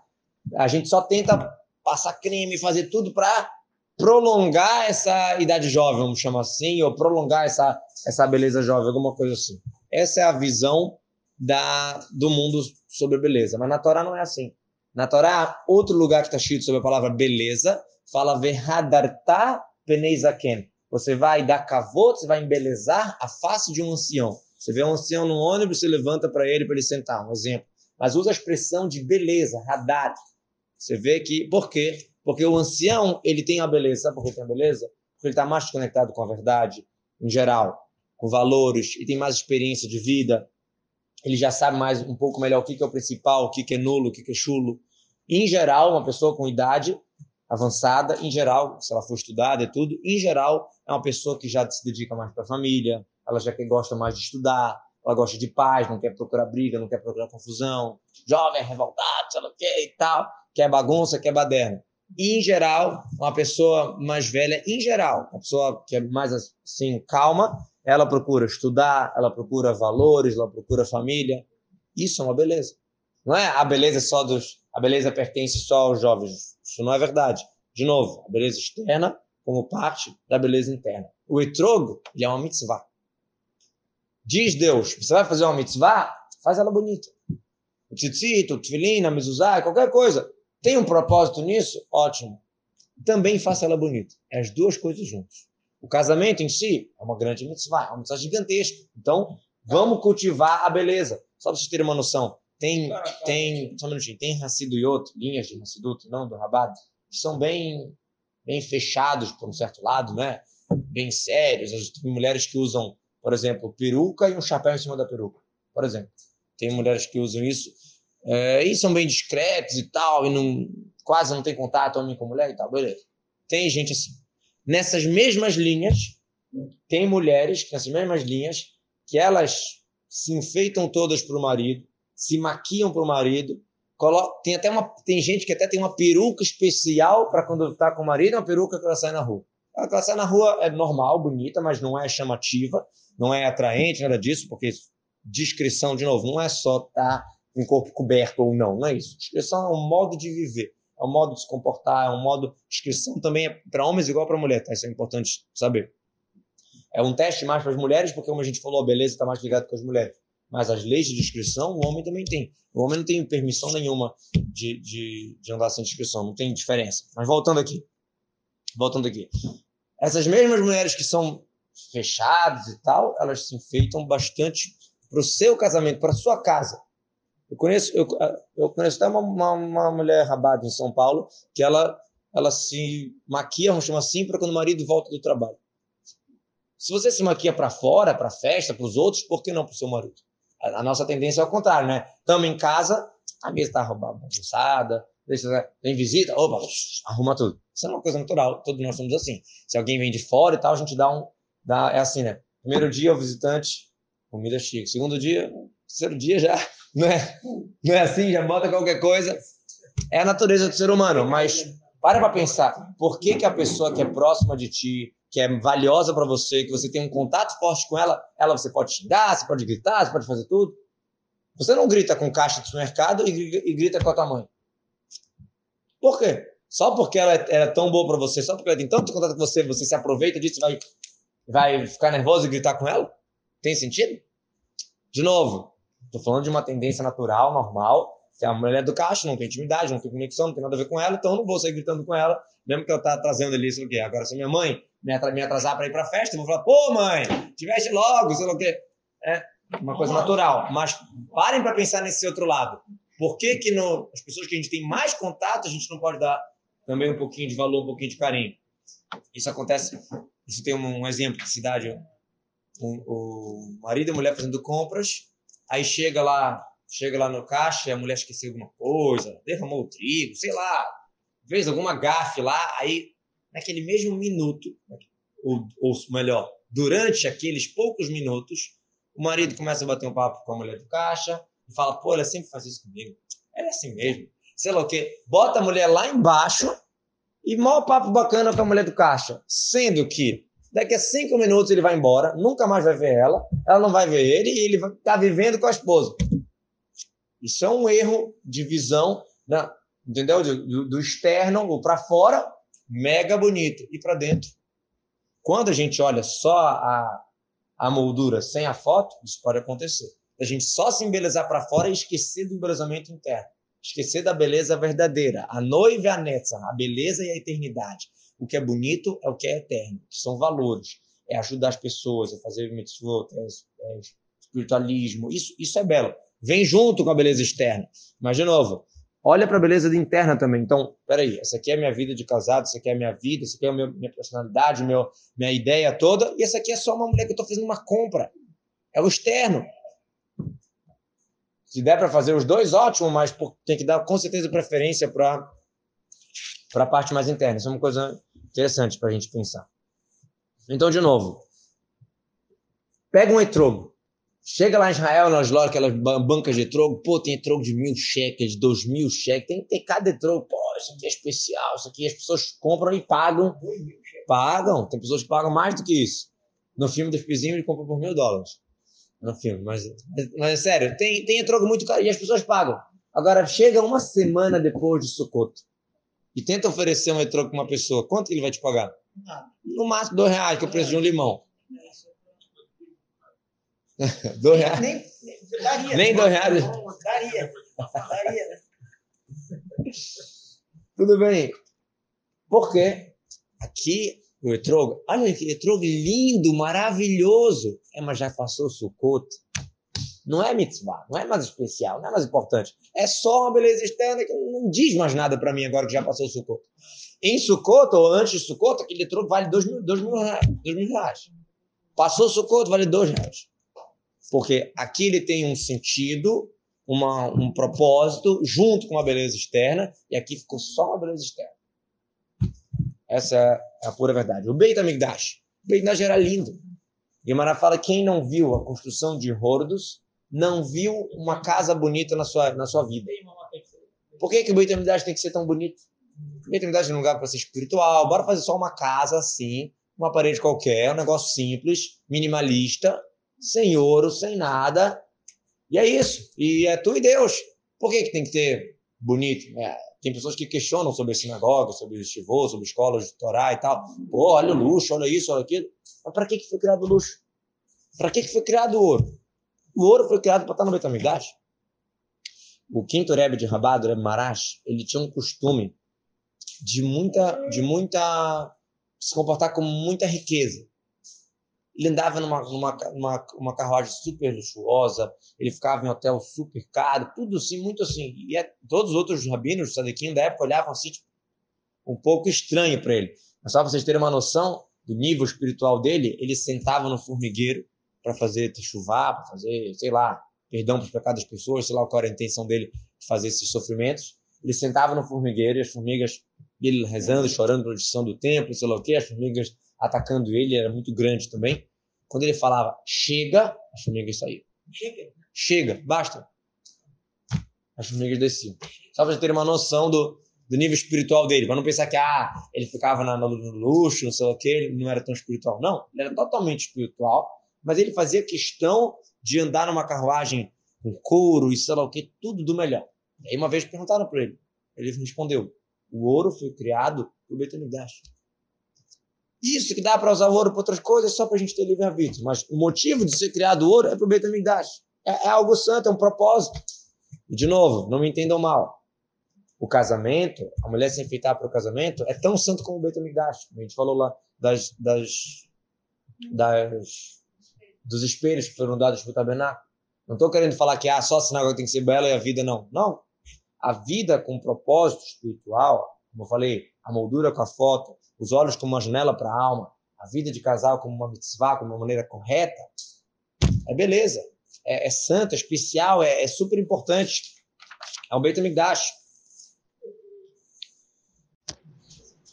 A gente só tenta passar creme, fazer tudo para prolongar essa idade jovem, vamos chamar assim, ou prolongar essa, essa beleza jovem, alguma coisa assim. Essa é a visão da, do mundo sobre beleza. Mas na Torá não é assim. Na Torá, outro lugar que está escrito sobre a palavra beleza, fala verhadarta peneizaken. Você vai dar cavô, você vai embelezar a face de um ancião. Você vê um ancião no ônibus, você levanta para ele para ele sentar, um exemplo. Mas usa a expressão de beleza, radar. Você vê que, por quê? Porque o ancião, ele tem a beleza. Sabe por que tem a beleza? Porque ele está mais conectado com a verdade, em geral, com valores, e tem mais experiência de vida. Ele já sabe mais, um pouco melhor o que é o principal, o que é nulo, o que é chulo. Em geral, uma pessoa com idade avançada, em geral, se ela for estudada e tudo, em geral, é uma pessoa que já se dedica mais para a família, ela já que gosta mais de estudar, ela gosta de paz, não quer procurar briga, não quer procurar confusão, jovem, revoltado, sei lá o que e tal, quer bagunça, quer baderna. Em geral, uma pessoa mais velha, em geral, uma pessoa que é mais assim, calma, ela procura estudar, ela procura valores, ela procura família. Isso é uma beleza. Não é a beleza só dos. A beleza pertence só aos jovens. Isso não é verdade. De novo, a beleza externa como parte da beleza interna. O etrogo, ele é uma mitzvah. Diz Deus, você vai fazer uma mitzvah? Faz ela bonita. O tzitzit, o tefilin, a mezuzah, qualquer coisa. Tem um propósito nisso? Ótimo. Também faça ela bonita. É as duas coisas juntas. O casamento em si é uma grande mitzvah, é uma mitzvah gigantesca. Então, vamos cultivar a beleza. Só para vocês terem uma noção. Tem, tem, só um minutinho, tem Hassiduyot, linhas de Hassidut, não, do Rabat, que são bem, bem fechados por um certo lado, né? Bem sérios. Tem mulheres que usam, por exemplo, peruca e um chapéu em cima da peruca, por exemplo. Tem mulheres que usam isso é, e são bem discretos e tal, e não, quase não tem contato homem com mulher e tal, beleza. Tem gente assim. Nessas mesmas linhas, tem mulheres, nessas mesmas linhas, que elas se enfeitam todas para o marido, se maquiam para o marido. Tem até uma tem gente que até tem uma peruca especial para quando está com o marido, uma peruca que ela sai na rua. Ela sai na rua é normal, bonita, mas não é chamativa, não é atraente, nada disso, porque discrição, de novo, não é só estar tá com o corpo coberto ou não, não é isso. Discrição é um modo de viver, é um modo de se comportar, é um modo. Discrição também é para homens igual para mulher, tá? Isso é importante saber. É um teste mais para as mulheres, porque, como a gente falou, a beleza está mais ligada com as mulheres mas as leis de descrição o homem também tem. O homem não tem permissão nenhuma de, de, de andar sem descrição, não tem diferença. Mas voltando aqui, voltando aqui, essas mesmas mulheres que são fechadas e tal, elas se enfeitam bastante para o seu casamento, para sua casa. Eu conheço, eu, eu conheço até uma, uma, uma mulher rabada em São Paulo que ela, ela se maquia, chamar assim, para quando o marido volta do trabalho. Se você se maquia para fora, para festa, para os outros, por que não para o seu marido? A, nossa tendência é ao contrário, né? Estamos em casa, a mesa está bagunçada, tem visita, opa, arruma tudo. Isso é uma coisa natural, todos nós somos assim. Se alguém vem de fora e tal, a gente dá um. Dá, é assim, né? Primeiro dia, o visitante, comida chique. Segundo dia, terceiro dia já. Não é, não é assim, já bota qualquer coisa. É a natureza do ser humano, mas para para pensar, por que, que a pessoa que é próxima de ti, que é valiosa para você, que você tem um contato forte com ela, ela você pode xingar, você pode gritar, você pode fazer tudo. Você não grita com caixa de supermercado e, grita com a tua mãe. Por quê? Só porque ela é, ela é tão boa para você, só porque ela tem tanto contato com você, você se aproveita disso e vai, vai ficar nervoso e gritar com ela? Tem sentido? De novo, estou falando de uma tendência natural, normal, se a mulher é do caixa, não tem intimidade, não tem conexão, não tem nada a ver com ela, então eu não vou sair gritando com ela, mesmo que ela tá trazendo ali, sei o quê. Agora, se minha mãe me atrasar para ir para festa, eu vou falar, pô, mãe, tiveste logo, sei lá o quê. É uma coisa natural. Mas parem para pensar nesse outro lado. Por que, que no, as pessoas que a gente tem mais contato, a gente não pode dar também um pouquinho de valor, um pouquinho de carinho? Isso acontece. Isso tem um, um exemplo de cidade. O marido e a mulher fazendo compras, aí chega lá chega lá no caixa a mulher esqueceu alguma coisa, derramou o trigo, sei lá, fez alguma gafe lá, aí naquele mesmo minuto, ou, ou melhor, durante aqueles poucos minutos, o marido começa a bater um papo com a mulher do caixa e fala, pô, ela sempre faz isso comigo, ela é assim mesmo, sei lá o quê, bota a mulher lá embaixo e maior papo bacana com a mulher do caixa, sendo que Daqui a cinco minutos ele vai embora, nunca mais vai ver ela, ela não vai ver ele e ele vai estar tá vivendo com a esposa. Isso é um erro de visão, né? entendeu? Do, do externo para fora, mega bonito, e para dentro. Quando a gente olha só a, a moldura sem a foto, isso pode acontecer. A gente só se embelezar para fora e esquecer do embelezamento interno. Esquecer da beleza verdadeira. A noiva e a netza, a beleza e a eternidade. O que é bonito é o que é eterno, que são valores. É ajudar as pessoas, é fazer mitzvot, é, é espiritualismo. Isso, isso é belo. Vem junto com a beleza externa. Mas, de novo, olha para a beleza interna também. Então, peraí, essa aqui é a minha vida de casado, essa aqui é a minha vida, essa aqui é a minha personalidade, meu, minha ideia toda, e essa aqui é só uma mulher que eu estou fazendo uma compra. É o externo. Se der para fazer os dois, ótimo, mas tem que dar com certeza preferência para a parte mais interna. Isso é uma coisa interessante para a gente pensar. Então, de novo, pega um etrogo. Chega lá em Israel, nas lojas, aquelas bancas de etrogo, pô, tem etrogo de mil cheques, dois mil cheques, tem que ter cada etrogo. Pô, isso aqui é especial, isso aqui as pessoas compram e pagam. Pagam, tem pessoas que pagam mais do que isso. No filme dos Pizinhos ele compra por mil dólares no filme. Mas, mas é sério, tem, tem etrogo muito caro e as pessoas pagam. Agora, chega uma semana depois de Sukkot e tenta oferecer um etrogo para uma pessoa, quanto ele vai te pagar? No máximo dois reais, que é o preço de um limão. dois reais? Nem, nem, daria, nem dois reais? Daria. Daria? Tudo bem. Por quê? Aqui o etrogo. Olha que etrogo lindo, maravilhoso. É, mas já passou o Sukkot. Não é mitzvah, não é mais especial, não é mais importante. É só uma beleza externa que não diz mais nada para mim agora que já passou o Sukkot. Em Sukkot, ou antes de Sukkot, aquele etrogo vale dois mil, dois mil, reais, dois mil reais. Passou o Sukkot, vale dois reais. Porque aqui ele tem um sentido, uma, um propósito, junto com uma beleza externa, e aqui ficou só uma beleza externa. Essa é a pura verdade. O Beit HaMikdash. O Beit HaMikdash era lindo. Guimarães fala quem não viu a construção de Hordos não viu uma casa bonita na sua, na sua vida. Por que, que HaMikdash tem que ser tão bonito? Beit HaMikdash é um lugar para ser espiritual. Bora fazer só uma casa assim, uma parede qualquer, um negócio simples, minimalista, sem ouro, sem nada. E é isso. E é tu e Deus. Por que, que tem que ter bonito? É, tem pessoas que questionam sobre a sinagoga, sobre o estivô, sobre escolas de Torá e tal. Pô, olha o luxo, olha isso, olha aquilo. Mas para que, que foi criado o luxo? Para que, que foi criado o ouro? O ouro foi criado para estar no Betamidash. O quinto Rebbe de Rabado, Rebbe Marash, ele tinha um costume de muita, de muita, se comportar com muita riqueza. Ele andava numa, numa, numa uma carruagem super luxuosa, ele ficava em hotel super caro, tudo assim, muito assim. E é, todos os outros rabinos, sadequim da época, olhavam assim, tipo, um pouco estranho para ele. Mas só para vocês terem uma noção do nível espiritual dele, ele sentava no formigueiro para fazer chuvar, para fazer, sei lá, perdão para os pecados das pessoas, sei lá qual era a intenção dele de fazer esses sofrimentos. Ele sentava no formigueiro e as formigas, ele rezando, chorando pela destruição do templo, sei lá o quê, as formigas atacando ele, era muito grande também. Quando ele falava chega, as formigas saíam. Chega. Chega, basta. As formigas desciam. Só para ter uma noção do, do nível espiritual dele, para não pensar que ah, ele ficava na, no, no luxo, não sei o que, ele não era tão espiritual. Não, ele era totalmente espiritual, mas ele fazia questão de andar numa carruagem com couro e sei lá o que, tudo do melhor. E aí uma vez perguntaram para ele, ele respondeu: o ouro foi criado por Betanidash. Isso que dá para usar o ouro para outras coisas só para a gente ter livre-arbítrio. Mas o motivo de ser criado o ouro é para o Betamigdash. É, é algo santo, é um propósito. E, de novo, não me entendam mal. O casamento, a mulher se enfeitar para o casamento, é tão santo como o Betamigdash. A gente falou lá das, das, das, dos espelhos que foram dados para o tabernáculo. Não estou querendo falar que ah, só a sinagoga tem que ser bela e a vida não. Não. A vida com propósito espiritual, como eu falei, a moldura com a foto, os olhos como uma janela para a alma, a vida de casal como uma mitzvah, como uma maneira correta, é beleza. É, é santo, é especial, é, é, super importante. É um Beit.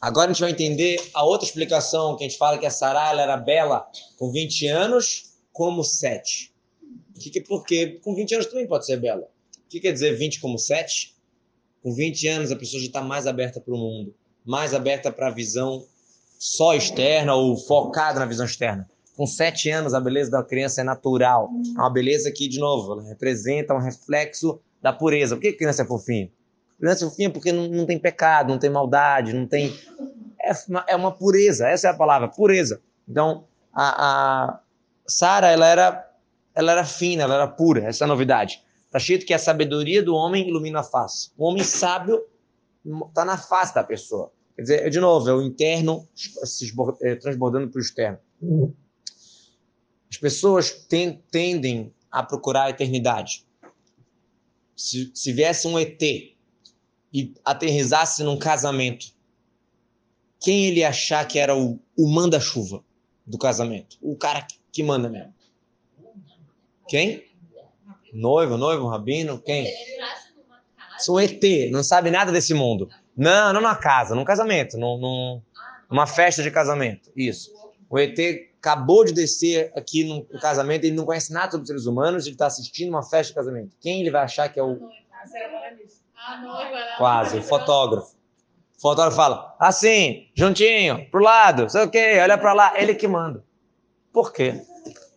Agora a gente vai entender a outra explicação que a gente fala que a Sarah era bela com 20 anos como 7. Que que, porque com 20 anos também pode ser bela. O que quer dizer 20 como 7? Com 20 anos a pessoa já está mais aberta para o mundo mais aberta para a visão só externa ou focada na visão externa. Com sete anos, a beleza da criança é natural. É uma beleza que, de novo, representa um reflexo da pureza. Por que criança é fofinha? Criança é fofinha porque não, não tem pecado, não tem maldade, não tem. É uma, é uma pureza, essa é a palavra, pureza. Então, a, a Sara, ela era, ela era fina, ela era pura, essa é a novidade. Está escrito que a sabedoria do homem ilumina a face. O homem sábio está na face da pessoa. Quer dizer, de novo, é o interno se é, transbordando para o externo. As pessoas tem, tendem a procurar a eternidade. Se, se viesse um ET e aterrizasse num casamento, quem ele achar que era o, o manda-chuva do casamento? O cara que manda mesmo? Quem? Noivo, noivo, rabino, quem? Sou ET, não sabe nada desse mundo. Não, não na casa, num casamento, num, num, numa festa de casamento. Isso. O ET acabou de descer aqui no casamento, ele não conhece nada sobre seres humanos, ele está assistindo uma festa de casamento. Quem ele vai achar que é o. Quase, o fotógrafo. O fotógrafo fala, assim, juntinho, pro lado, sei o quê, olha para lá, ele que manda. Por quê?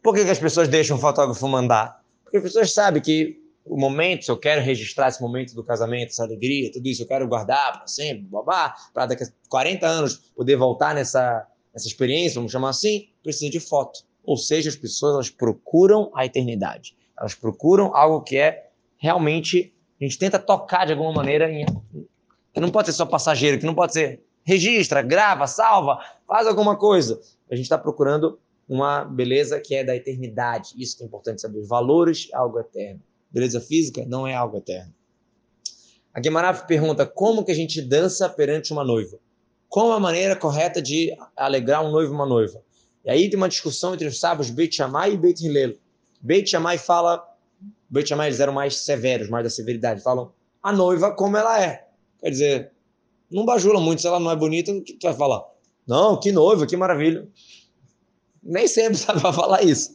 Por que, que as pessoas deixam o fotógrafo mandar? Porque as pessoas sabem que o momento, se eu quero registrar esse momento do casamento, essa alegria, tudo isso, eu quero guardar para sempre, babá, para daqui a 40 anos poder voltar nessa, nessa experiência, vamos chamar assim, precisa de foto. Ou seja, as pessoas elas procuram a eternidade. Elas procuram algo que é realmente a gente tenta tocar de alguma maneira em, que não pode ser só passageiro, que não pode ser registra, grava, salva, faz alguma coisa. A gente está procurando uma beleza que é da eternidade. Isso que é importante saber. Valores é algo eterno. Beleza física não é algo eterno. A Guimarães pergunta como que a gente dança perante uma noiva. Qual a maneira correta de alegrar um noivo e uma noiva? E aí tem uma discussão entre os sábios Beit Shammai e Beit Hillel. Beit Shammai fala, Beit Shammai eles eram mais severos, mais da severidade, falam a noiva como ela é. Quer dizer, não bajula muito, se ela não é bonita, o que tu vai falar? Não, que noiva, que maravilha. Nem sempre sabe falar isso.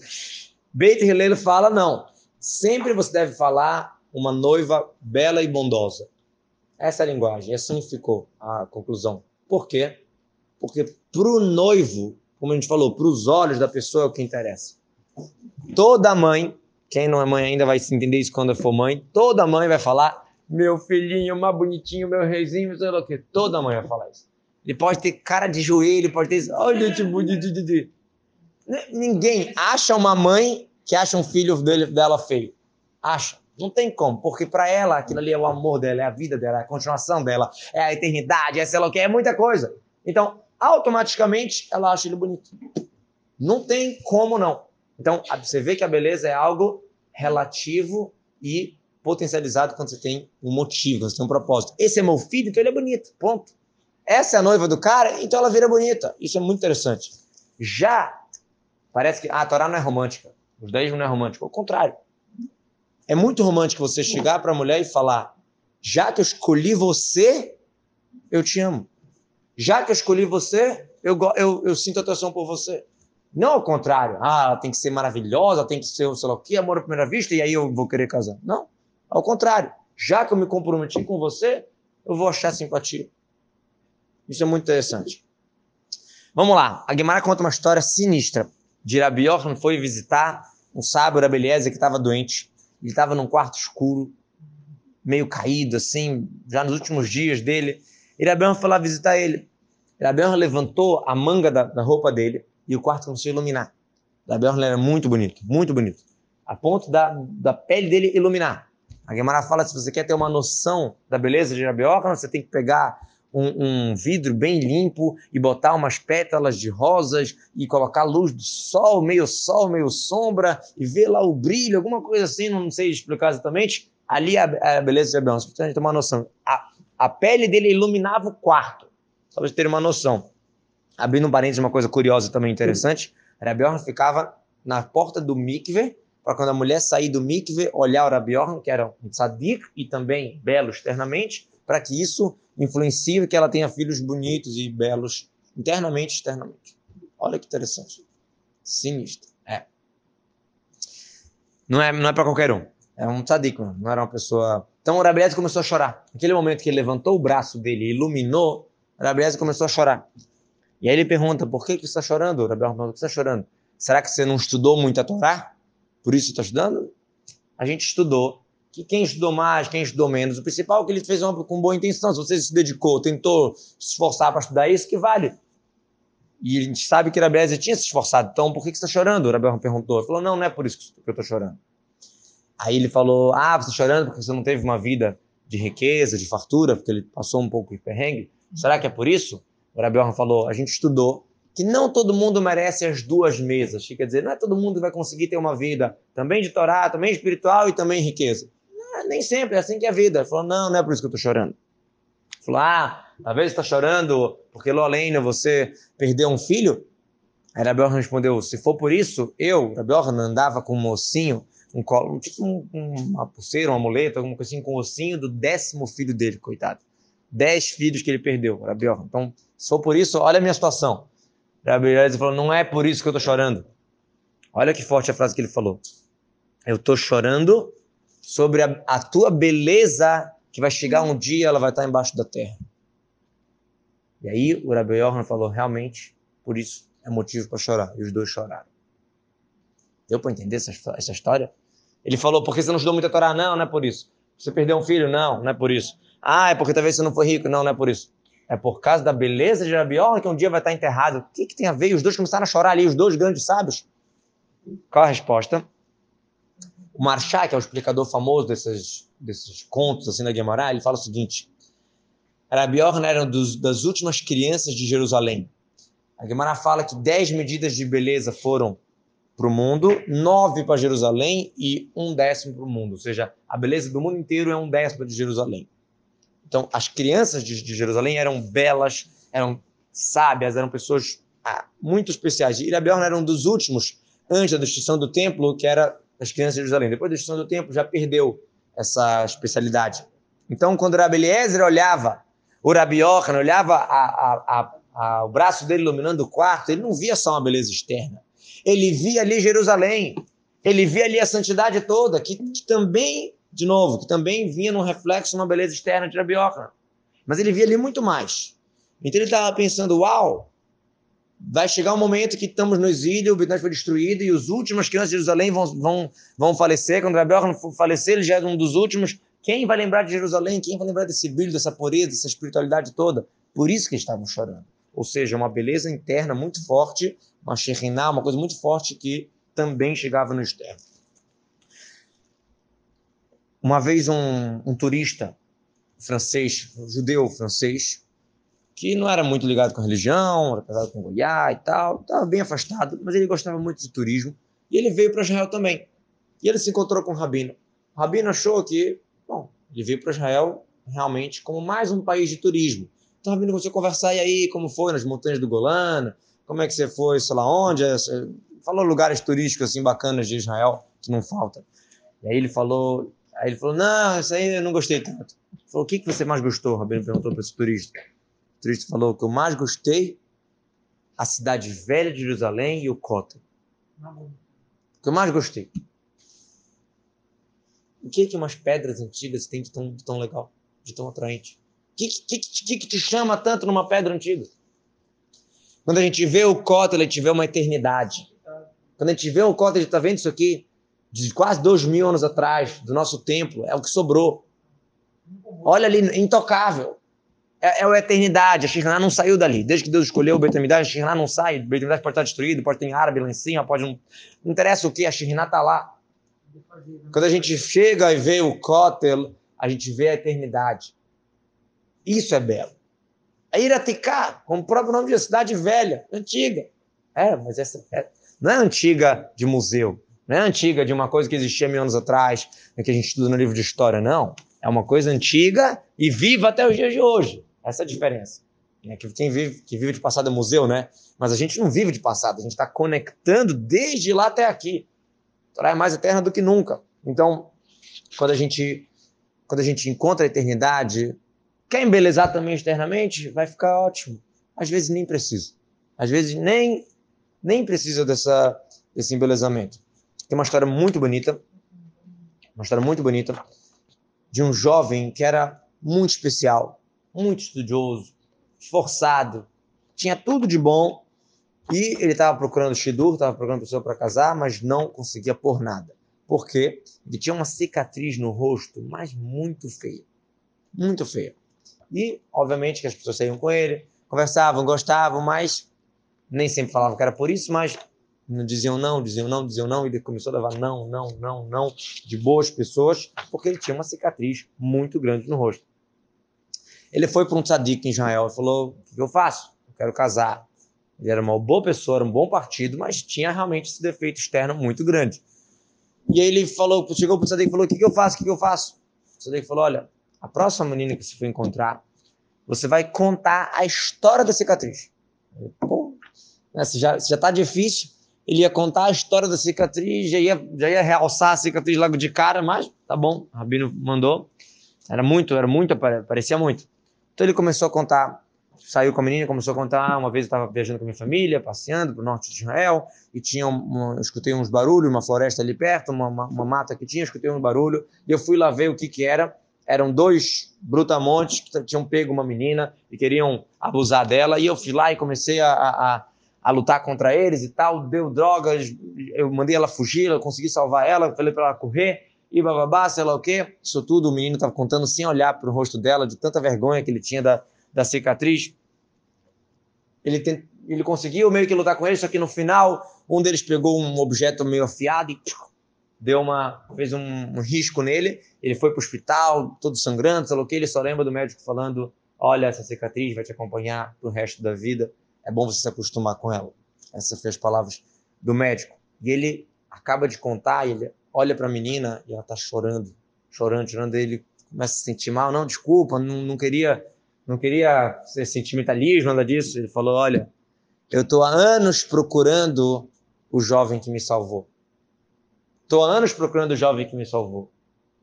Beit Hillel fala não. Sempre você deve falar uma noiva bela e bondosa. Essa é a linguagem, assim ficou a conclusão. Por quê? Porque para o noivo, como a gente falou, para os olhos da pessoa é o que interessa. Toda mãe, quem não é mãe ainda vai se entender isso quando for mãe, toda mãe vai falar: meu filhinho, mais bonitinho, meu reizinho, sei lá o quê. Toda mãe vai falar isso. Ele pode ter cara de joelho, pode ter. Olha, tipo, Ninguém acha uma mãe que acha um filho dele, dela feio. Acha. Não tem como, porque para ela aquilo ali é o amor dela, é a vida dela, é a continuação dela, é a eternidade, é sei lá o que, é muita coisa. Então, automaticamente, ela acha ele bonito. Não tem como não. Então, você vê que a beleza é algo relativo e potencializado quando você tem um motivo, quando você tem um propósito. Esse é meu filho, então ele é bonito. Ponto. Essa é a noiva do cara, então ela vira bonita. Isso é muito interessante. Já parece que ah, a Torá não é romântica. O judaísmo não é romântico. Ao contrário. É muito romântico você chegar para a mulher e falar: já que eu escolhi você, eu te amo. Já que eu escolhi você, eu, eu, eu sinto atração por você. Não ao contrário. Ah, ela tem que ser maravilhosa, tem que ser, sei lá o quê, amor à primeira vista, e aí eu vou querer casar. Não. Ao contrário. Já que eu me comprometi com você, eu vou achar simpatia. Isso é muito interessante. Vamos lá. A Guimarães conta uma história sinistra. De Rabi foi visitar um sábio da beleza que estava doente. Ele estava num quarto escuro, meio caído, assim, já nos últimos dias dele. E Rabi foi lá visitar ele. Rabi levantou a manga da, da, roupa dele e o quarto começou a iluminar. Rabi era muito bonito, muito bonito. A ponto da, da pele dele iluminar. A Gemara fala, se você quer ter uma noção da beleza de Rabi você tem que pegar um, um, vidro bem limpo e botar umas pétalas de rosas e colocar luz do sol, meio sol, meio sombra e ver lá o brilho, alguma coisa assim, não sei explicar exatamente. Ali a, a beleza de Abraão, você ter uma noção. A, a pele dele iluminava o quarto, só para ter uma noção. Abrindo um parênteses, uma coisa curiosa também interessante, Rabiorn ficava na porta do mikve, para quando a mulher sair do mikve, olhar o Rabiorn, que era um tzadik e também belo externamente, para que isso influencie que ela tenha filhos bonitos e belos internamente e externamente. Olha que interessante. Sinistro. É. Não é, não é para qualquer um. É um tzadik, não era uma pessoa... Então o Rabiese começou a chorar. Naquele momento que ele levantou o braço dele e iluminou, o Rabiese começou a chorar. E aí ele pergunta, por que, que você está chorando? O Rabi pergunta, por que está chorando? Será que você não estudou muito a Torá? Por isso está estudando? A gente estudou. Que quem estudou mais, quem estudou menos, o principal é que ele fez uma, com boa intenção. Se você se dedicou, tentou se esforçar para estudar isso, que vale. E a gente sabe que Rabi Eliezer tinha se esforçado. Então, por que, você está chorando? O Rabi perguntou. Ele falou, não, não é por isso que eu estou chorando. Aí ele falou, ah, você está chorando porque você não teve uma vida de riqueza, de fartura, porque ele passou um pouco de perrengue. Será que é por isso? O Rabi falou, a gente estudou que não todo mundo merece as duas mesas. Quer dizer, não é todo mundo que vai conseguir ter uma vida também de Torá, também espiritual e também riqueza. Nem sempre, é assim que é a vida. Ele falou, não, não é por isso que eu estou chorando. Ele falou, ah, talvez está chorando porque Lolena, você perdeu um filho? Aí Rabi respondeu, se for por isso, eu, Rabi andava com um mocinho, um colo, tipo um, uma pulseira, uma muleta, alguma coisa assim, com o ossinho do décimo filho dele, coitado. Dez filhos que ele perdeu, Rabi Então, se for por isso, olha a minha situação. Rabi Eliezer falou, não é por isso que eu estou chorando. Olha que forte a frase que ele falou. Eu estou chorando sobre a, a, tua beleza que vai chegar um dia, ela vai estar embaixo da terra. E aí o Rabi Yohan falou, realmente, por isso é motivo para chorar. E os dois choraram. Deu para entender essa, essa história? Ele falou, porque você não estudou muito a Torá? Não, não é por isso. Você perdeu um filho? Não, não é por isso. Ah, é porque talvez você não foi rico? Não, não é por isso. É por causa da beleza de Rabiola que um dia vai estar enterrado. O que, que tem a ver? E os dois começaram a chorar ali, os dois grandes sábios. Qual a resposta? O Marchá, que é o explicador famoso desses, desses contos assim da Guimarães, ele fala o seguinte: Rabi era das últimas crianças de Jerusalém. A Guimarães fala que dez medidas de beleza foram para o mundo, nove para Jerusalém e um décimo para o mundo. Ou seja, a beleza do mundo inteiro é um décimo de Jerusalém. Então, as crianças de, de Jerusalém eram belas, eram sábias, eram pessoas ah, muito especiais. E Irabiorn era um dos últimos, antes da destruição do templo, que era as crianças de Jerusalém. Depois da destruição do templo, já perdeu essa especialidade. Então, quando Rabi Eliezer olhava o Rabi Yochanan, olhava a, a, a, o braço dele iluminando o quarto, ele não via só uma beleza externa. Ele via ali Jerusalém. Ele via ali a santidade toda, que, que também de novo, que também vinha num reflexo numa beleza externa de Rabi Mas ele via ali muito mais. Então ele estava pensando, uau, vai chegar um momento que estamos no exílio, o Betânia foi destruído e os últimos crianças de Jerusalém vão, vão, vão falecer. Quando Rabi falecer, ele já é um dos últimos. Quem vai lembrar de Jerusalém? Quem vai lembrar desse brilho, dessa pureza, dessa espiritualidade toda? Por isso que estavam chorando. Ou seja, uma beleza interna muito forte, uma xeriná, uma coisa muito forte que também chegava no externo. Uma vez um, um turista francês, um judeu francês, que não era muito ligado com religião, era casado com Goiás e tal, estava bem afastado, mas ele gostava muito de turismo, e ele veio para Israel também. E ele se encontrou com o Rabino. O Rabino achou que, bom, ele veio para Israel realmente como mais um país de turismo. Então o Rabino começou a conversar, e aí, como foi nas montanhas do Golano? Como é que você foi, sei lá onde? Falou lugares turísticos assim bacanas de Israel, que não falta. E aí ele falou, Aí ele falou: Não, isso aí eu não gostei tanto. Ele falou: O que, que você mais gostou? O Rabino perguntou para esse turista. O turista falou: que eu mais gostei, a cidade velha de Jerusalém e o Cota. O que eu mais gostei. O que que umas pedras antigas tem de tão, de tão legal, de tão atraente? O que, que, que, que te chama tanto numa pedra antiga? Quando a gente vê o Cota, a gente vê uma eternidade. Quando a gente vê o Cota, a gente está vendo isso aqui de quase dois mil anos atrás, do nosso templo, é o que sobrou. Olha ali, intocável. É, é a eternidade. A Shekhinah não saiu dali. Desde que Deus escolheu o Beit a Shekhinah não sai. O Beit pode estar destruído, pode ter árabe lá em cima, pode não... Não interessa o que, a Shekhinah está lá. Quando a gente chega e vê o Kotel, a gente vê a eternidade. Isso é belo. É Iraticá, como o próprio nome de cidade velha, antiga. É, mas essa é, não é antiga de museu não é antiga de uma coisa que existia mil anos atrás, né, que a gente estuda no livro de história, não. É uma coisa antiga e viva até os dias de hoje. Essa é a diferença. É que quem vive, que vive de passado é museu, né? Mas a gente não vive de passado, a gente está conectando desde lá até aqui. A Torá é mais eterna do que nunca. Então, quando a gente, quando a gente encontra a eternidade, quer embelezar também externamente, vai ficar ótimo. Às vezes nem precisa. Às vezes nem, nem precisa dessa, desse embelezamento. Tem uma história muito bonita, uma história muito bonita, de um jovem que era muito especial, muito estudioso, esforçado, tinha tudo de bom, e ele estava procurando Shidur, estava procurando pessoa para casar, mas não conseguia por nada. Por quê? Ele tinha uma cicatriz no rosto, mas muito feia. Muito feia. E, obviamente, que as pessoas saíam com ele, conversavam, gostavam, mas nem sempre falavam que era por isso, mas diziam não, diziam não, diziam não, e ele começou a levar não, não, não, não, de boas pessoas, porque ele tinha uma cicatriz muito grande no rosto. Ele foi para um tzadik em Israel e falou: O que eu faço? Eu quero casar. Ele era uma boa pessoa, era um bom partido, mas tinha realmente esse defeito externo muito grande. E aí ele falou, chegou para o Tzadik e falou: O que, eu faço? O que, eu faço? O Tzadik falou: Olha, a próxima menina que você for encontrar, você vai contar a história da cicatriz. Pô, né, se já está difícil, ele ia contar a história da cicatriz, já ia, já ia realçar a cicatriz logo de cara, mas tá bom, o Rabino mandou. Era muito, era muito, parecia muito. Então ele começou a contar, saiu com a menina, começou a contar. Uma vez eu estava viajando com a minha família, passeando para o norte de Israel, e tinha um, eu escutei uns barulhos, uma floresta ali perto, uma, uma, uma mata que tinha, escutei um barulho, e eu fui lá ver o que que era. Eram dois brutamontes que tinham pego uma menina e queriam abusar dela, e eu fui lá e comecei a, a, a lutar contra eles e tal, deu drogas, eu mandei ela fugir, eu consegui salvar ela, falei para ela correr, e bababá, sei lá o quê. Isso tudo o menino estava contando sem olhar para o rosto dela, de tanta vergonha que ele tinha da, da cicatriz. Ele, ele conseguiu meio que lutar com ele, só que no final um deles pegou um objeto meio afiado e deu uma fez um, um risco nele. Ele foi para o hospital, todo sangrando, sei lá o que. Ele só lembra do médico falando: Olha, essa cicatriz vai te acompanhar para o resto da vida. É bom você se acostumar com ela. Essas foram as palavras do médico. E ele acaba de contar, ele olha para a menina e ela está chorando, chorando, chorando. Ele começa a se sentir mal. Não, desculpa, não, não queria, não queria ser sentimentalismo, nada disso. Ele falou: Olha, eu estou há anos procurando o jovem que me salvou. Estou há anos procurando o jovem que me salvou.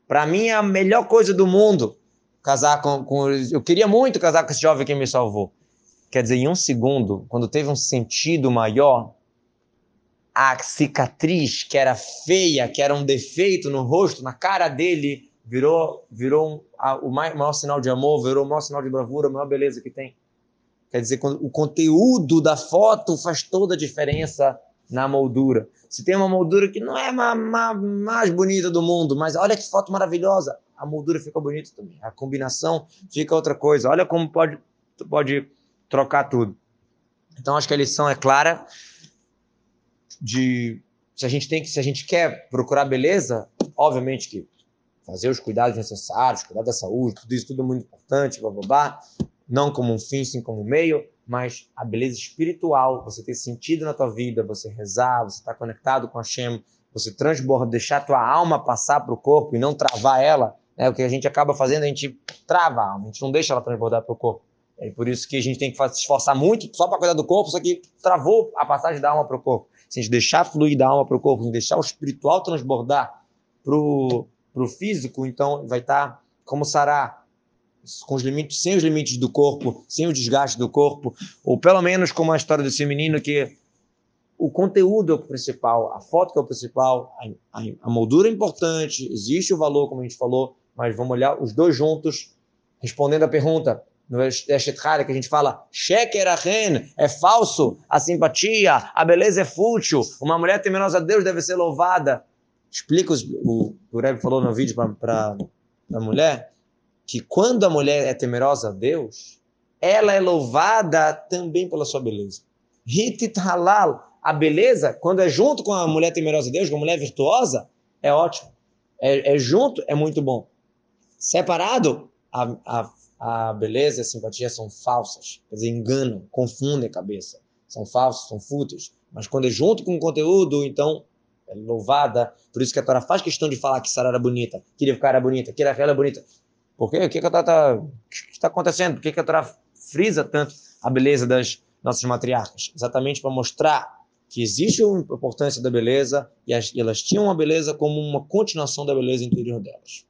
Para mim é a melhor coisa do mundo casar com, com. Eu queria muito casar com esse jovem que me salvou. Quer dizer, em um segundo, quando teve um sentido maior, a cicatriz que era feia, que era um defeito no rosto, na cara dele, virou, virou um, a, o maior, sinal de amor, virou o maior sinal de bravura, a maior beleza que tem. Quer dizer, o conteúdo da foto faz toda a diferença na moldura. Se tem uma moldura que não é a mais bonita do mundo, mas olha que foto maravilhosa, a moldura fica bonita também. A combinação fica outra coisa. Olha como pode, pode trocar tudo. Então acho que a lição é clara de se a gente tem que se a gente quer procurar beleza, obviamente que fazer os cuidados necessários, cuidar da saúde, tudo isso tudo é muito importante, blá, blá, blá, não como um fim, sim como um meio, mas a beleza espiritual, você ter sentido na tua vida, você rezar, você estar tá conectado com a Shem, você transbordar, deixar a tua alma passar para o corpo e não travar ela, né? o que a gente acaba fazendo, a gente trava a alma, a gente não deixa ela transbordar para o corpo. É por isso que a gente tem que se esforçar muito só para cuidar do corpo, só que travou a passagem da alma para o corpo se a gente deixar fluir da alma para o corpo, deixar o espiritual transbordar para o físico, então vai estar tá como sará, com os limites, sem os limites do corpo, sem o desgaste do corpo, ou pelo menos como a história desse menino que o conteúdo é o principal, a foto é o principal, a, a, a moldura é importante, existe o valor, como a gente falou, mas vamos olhar os dois juntos, respondendo a pergunta, no Eshetrara, que a gente fala, Sheker Achen, é falso, a simpatia, a beleza é fútil, uma mulher temerosa a Deus deve ser louvada. Explica, os, o, o Rebbe falou no vídeo para a mulher, que quando a mulher é temerosa a Deus, ela é louvada também pela sua beleza. Hitit halal, a beleza, quando é junto com a mulher temerosa a Deus, com a mulher virtuosa, é ótimo. É, é junto, é muito bom. Separado, a, a a beleza e a simpatia são falsas, quer dizer, enganam, confundem a cabeça. São falsos, são fúteis. Mas quando é junto com o conteúdo, então é louvada. Por isso que a Torá faz questão de falar que Sara era bonita, que Rivka era bonita, que Rafael era bonita. Por quê? O que, que a está tá acontecendo? Por que, que a Torá frisa tanto a beleza das nossas matriarcas? Exatamente para mostrar que existe uma importância da beleza e, as, e elas tinham a beleza como uma continuação da beleza interior delas.